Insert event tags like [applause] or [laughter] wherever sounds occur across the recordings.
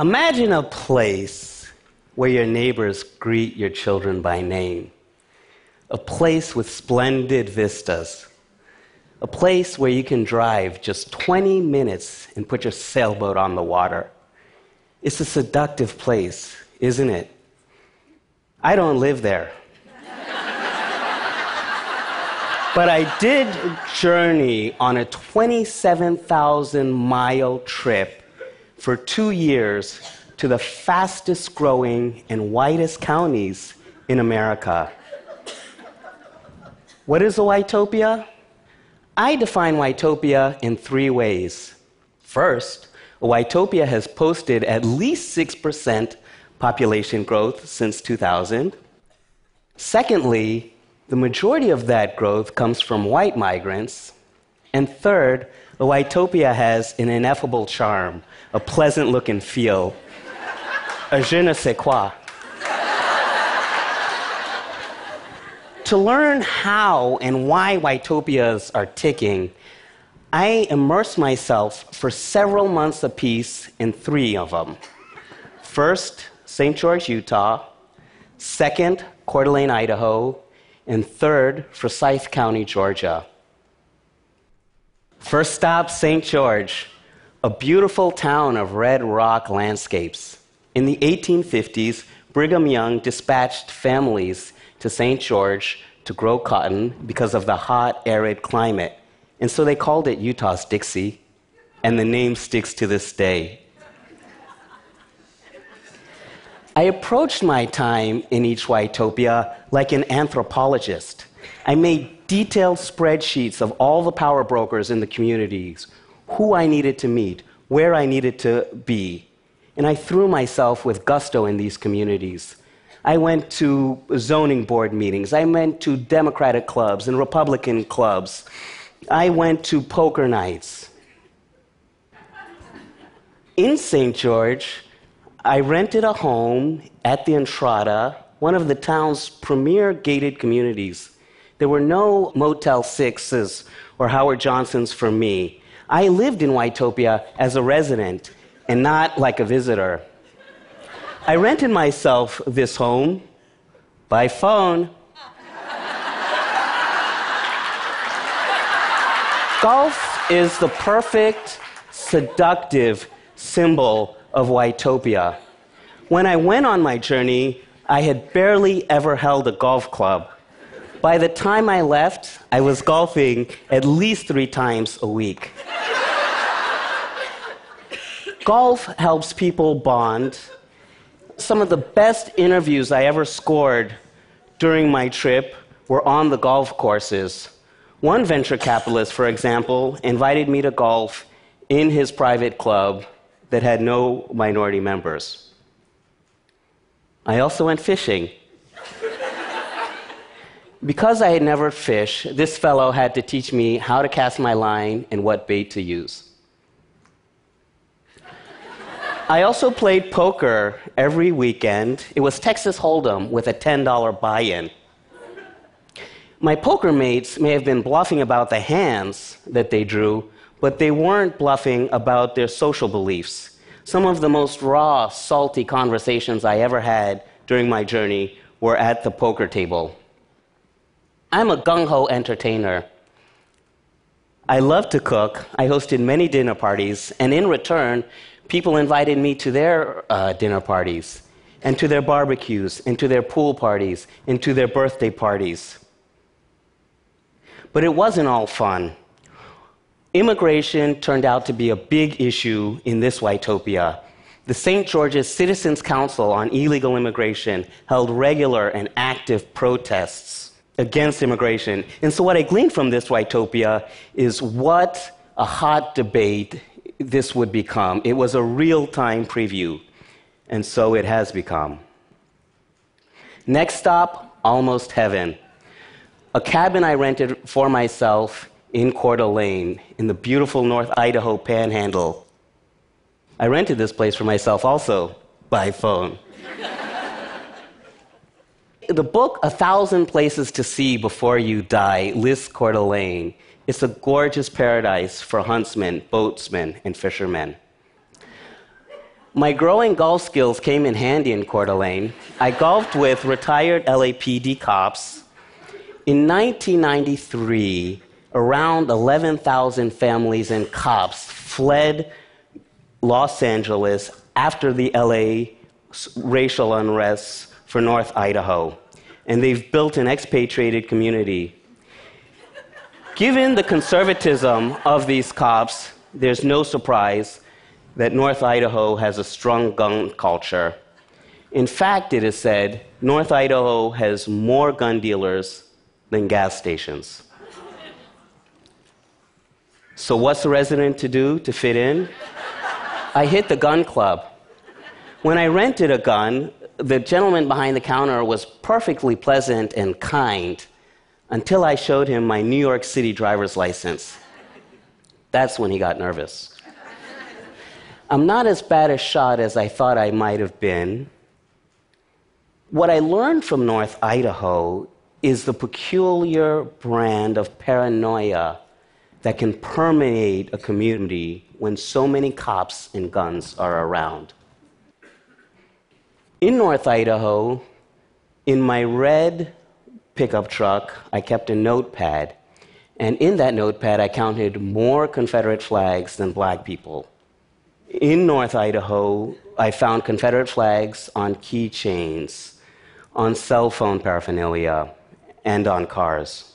Imagine a place where your neighbors greet your children by name, a place with splendid vistas, a place where you can drive just 20 minutes and put your sailboat on the water. It's a seductive place, isn't it? I don't live there. [laughs] but I did journey on a 27,000 mile trip for two years to the fastest growing and whitest counties in America. What is a Whitopia? I define Whitopia in three ways. First, a Whitopia has posted at least 6% population growth since 2000. Secondly, the majority of that growth comes from white migrants. And third, the Whitopia has an ineffable charm, a pleasant look and feel, a je ne sais quoi. to learn how and why Whitopias are ticking, I immersed myself for several months apiece in three of them. First, St. George, Utah. Second, Coeur d'Alene, Idaho. And third, Forsyth County, Georgia. First stop, St. George, a beautiful town of red rock landscapes. In the 1850s, Brigham Young dispatched families to St. George to grow cotton because of the hot, arid climate. And so they called it Utah's Dixie, and the name sticks to this day. I approached my time in each Whitopia like an anthropologist. I made detailed spreadsheets of all the power brokers in the communities, who I needed to meet, where I needed to be. And I threw myself with gusto in these communities. I went to zoning board meetings. I went to Democratic clubs and Republican clubs. I went to poker nights. In St. George, I rented a home at the Entrada, one of the town's premier gated communities. There were no Motel Sixes or Howard Johnsons for me. I lived in Whitopia as a resident and not like a visitor. I rented myself this home by phone. Golf is the perfect, seductive symbol of Whitopia. When I went on my journey, I had barely ever held a golf club. By the time I left, I was golfing at least three times a week. Golf helps people bond some of the best interviews I ever scored during my trip were on the golf courses. One venture capitalist, for example, invited me to golf in his private club that had no minority members. I also went fishing. Because I had never fished, this fellow had to teach me how to cast my line and what bait to use. I also played poker every weekend. It was Texas Hold'em with a $10 buy in. My poker mates may have been bluffing about the hands that they drew, but they weren't bluffing about their social beliefs. Some of the most raw, salty conversations I ever had during my journey were at the poker table. I'm a gung ho entertainer. I love to cook. I hosted many dinner parties, and in return, people invited me to their uh, dinner parties, and to their barbecues, and to their pool parties, and to their birthday parties. But it wasn't all fun. Immigration turned out to be a big issue in this Whitopia. The St. George's Citizens Council on Illegal Immigration held regular and active protests against immigration. And so, what I gleaned from this Whitopia is what a hot debate this would become. It was a real time preview, and so it has become. Next stop, Almost Heaven. A cabin I rented for myself in Coeur d'Alene in the beautiful North Idaho panhandle. I rented this place for myself also by phone. The book, A Thousand Places to See Before You Die, lists Coeur d'Alene it's a gorgeous paradise for huntsmen, boatsmen, and fishermen. My growing golf skills came in handy in Coeur d'Alene. I golfed with retired LAPD cops. In 1993, around 11,000 families and cops fled Los Angeles after the LA racial unrest for North Idaho. And they've built an expatriated community. Given the conservatism of these cops, there's no surprise that North Idaho has a strong gun culture. In fact, it is said North Idaho has more gun dealers than gas stations. So, what's a resident to do to fit in? I hit the gun club. When I rented a gun, the gentleman behind the counter was perfectly pleasant and kind until I showed him my New York City driver's license. That's when he got nervous. I'm not as bad a shot as I thought I might have been. What I learned from North Idaho is the peculiar brand of paranoia that can permeate a community when so many cops and guns are around. In North Idaho, in my red pickup truck, I kept a notepad. And in that notepad, I counted more Confederate flags than black people. In North Idaho, I found Confederate flags on keychains, on cell phone paraphernalia, and on cars.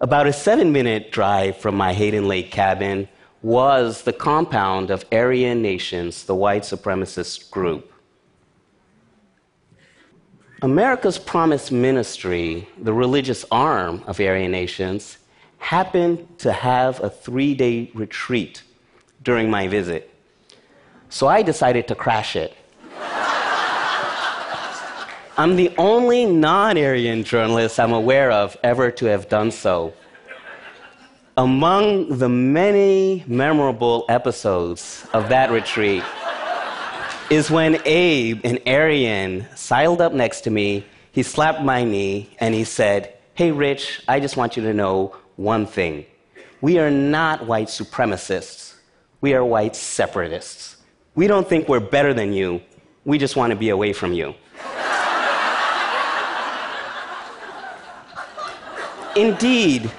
About a seven minute drive from my Hayden Lake cabin was the compound of Aryan Nations, the white supremacist group. America's Promise Ministry, the religious arm of Aryan Nations, happened to have a three day retreat during my visit. So I decided to crash it. [laughs] I'm the only non Aryan journalist I'm aware of ever to have done so. Among the many memorable episodes of that retreat, is when Abe, an Aryan, sidled up next to me. He slapped my knee and he said, Hey, Rich, I just want you to know one thing. We are not white supremacists, we are white separatists. We don't think we're better than you, we just want to be away from you. [laughs] Indeed,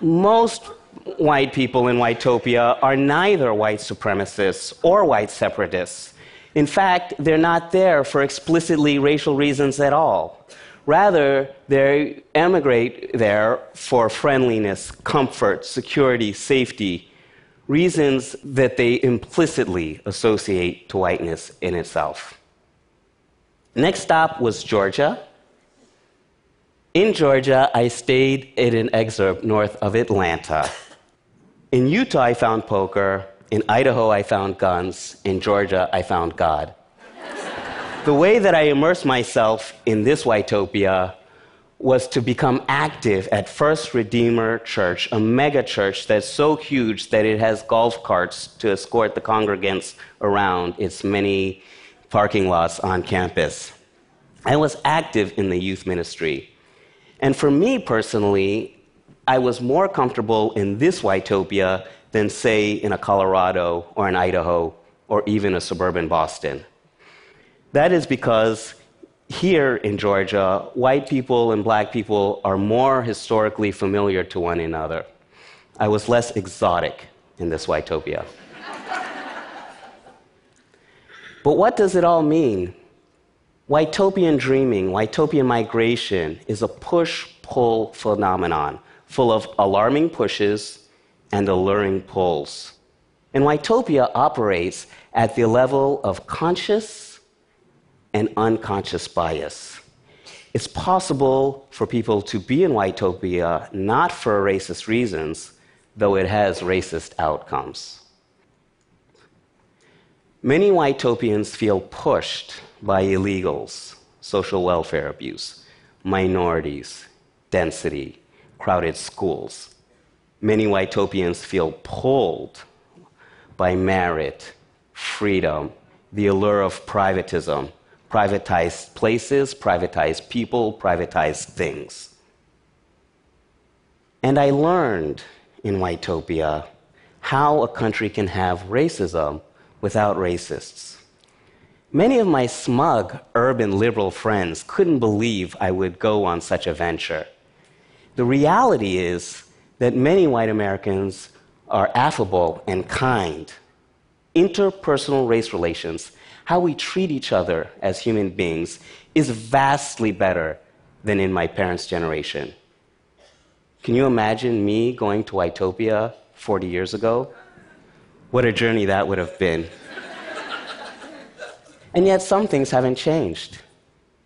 most white people in Whitopia are neither white supremacists or white separatists. In fact, they're not there for explicitly racial reasons at all. Rather, they emigrate there for friendliness, comfort, security, safety, reasons that they implicitly associate to whiteness in itself. Next stop was Georgia. In Georgia, I stayed in an exurb north of Atlanta. In Utah, I found poker. In Idaho, I found guns. In Georgia, I found God. the way that I immersed myself in this Whitopia was to become active at First Redeemer Church, a mega church that's so huge that it has golf carts to escort the congregants around its many parking lots on campus. I was active in the youth ministry. And for me personally, I was more comfortable in this Whitopia than, say, in a Colorado or an Idaho or even a suburban Boston. That is because here in Georgia, white people and black people are more historically familiar to one another. I was less exotic in this Whitopia. [laughs] but what does it all mean? Whitopian dreaming, Whitopian migration is a push pull phenomenon full of alarming pushes and alluring pulls. And Whitopia operates at the level of conscious and unconscious bias. It's possible for people to be in Whitopia not for racist reasons, though it has racist outcomes. Many Whitopians feel pushed by illegals, social welfare abuse, minorities, density, crowded schools. Many Whitopians feel pulled by merit, freedom, the allure of privatism, privatized places, privatized people, privatized things. And I learned in Whitopia how a country can have racism without racists. Many of my smug urban liberal friends couldn't believe I would go on such a venture. The reality is that many white Americans are affable and kind. Interpersonal race relations, how we treat each other as human beings, is vastly better than in my parents' generation. Can you imagine me going to Whitopia 40 years ago? What a journey that would have been. and yet, some things haven't changed.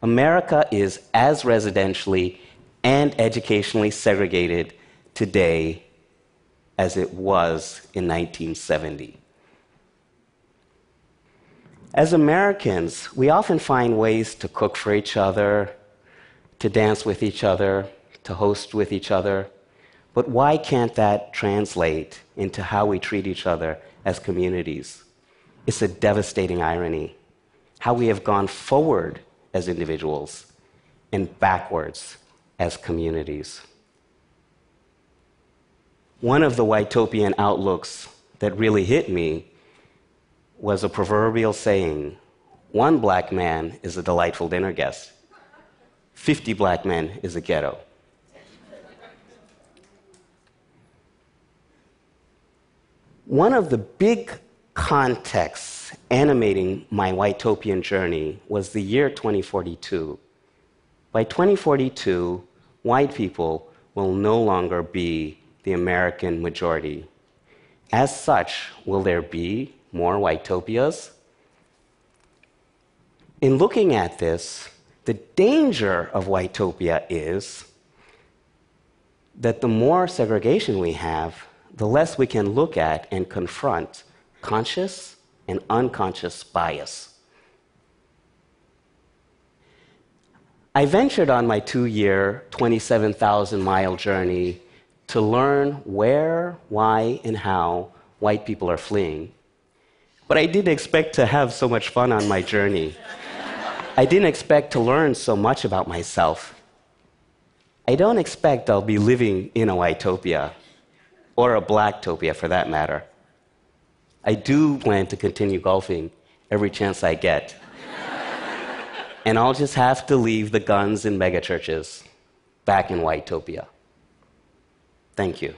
America is as residentially and educationally segregated today as it was in 1970. As Americans, we often find ways to cook for each other, to dance with each other, to host with each other. But why can't that translate into how we treat each other as communities? It's a devastating irony. How we have gone forward as individuals and backwards as communities. One of the Whitopian outlooks that really hit me was a proverbial saying one black man is a delightful dinner guest, 50 black men is a ghetto. One of the big contexts animating my Whitopian journey was the year 2042. By 2042, white people will no longer be the American majority. As such, will there be more Whitopias? In looking at this, the danger of Whitopia is that the more segregation we have, the less we can look at and confront conscious and unconscious bias. I ventured on my two year, 27,000 mile journey to learn where, why, and how white people are fleeing. But I didn't expect to have so much fun on my journey. I didn't expect to learn so much about myself. I don't expect I'll be living in a whitopia, or a blacktopia for that matter. I do plan to continue golfing every chance I get and I'll just have to leave the guns in megachurches back in Whitopia. Thank you.